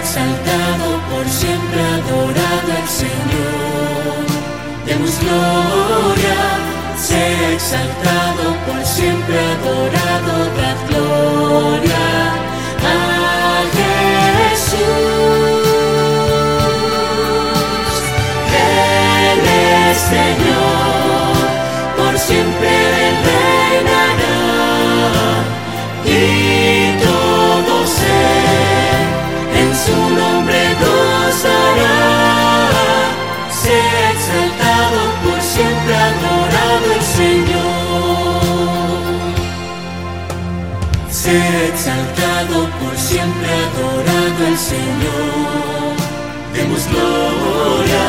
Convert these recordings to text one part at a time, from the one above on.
exaltado, por siempre adorado el Señor. Demos gloria, sea exaltado, Sea exaltado por siempre adorado el Señor. Demos gloria,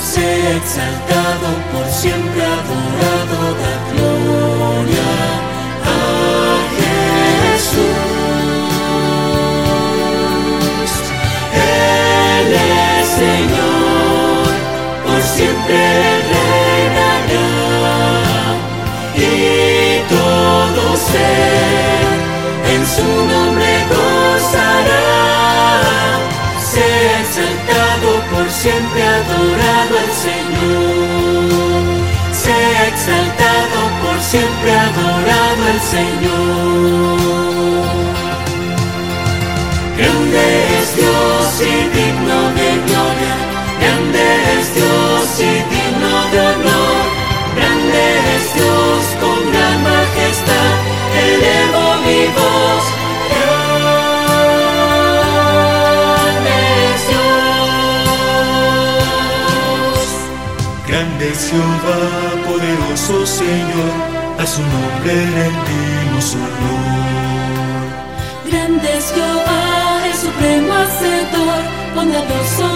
sea exaltado por siempre adorado, da gloria su nombre gozará. Sea exaltado por siempre adorado el Señor. Sea exaltado por siempre adorado el Señor. Jehová, poderoso Señor, a su nombre rendimos honor. Grande es Jehová, el supremo hacedor, bondadoso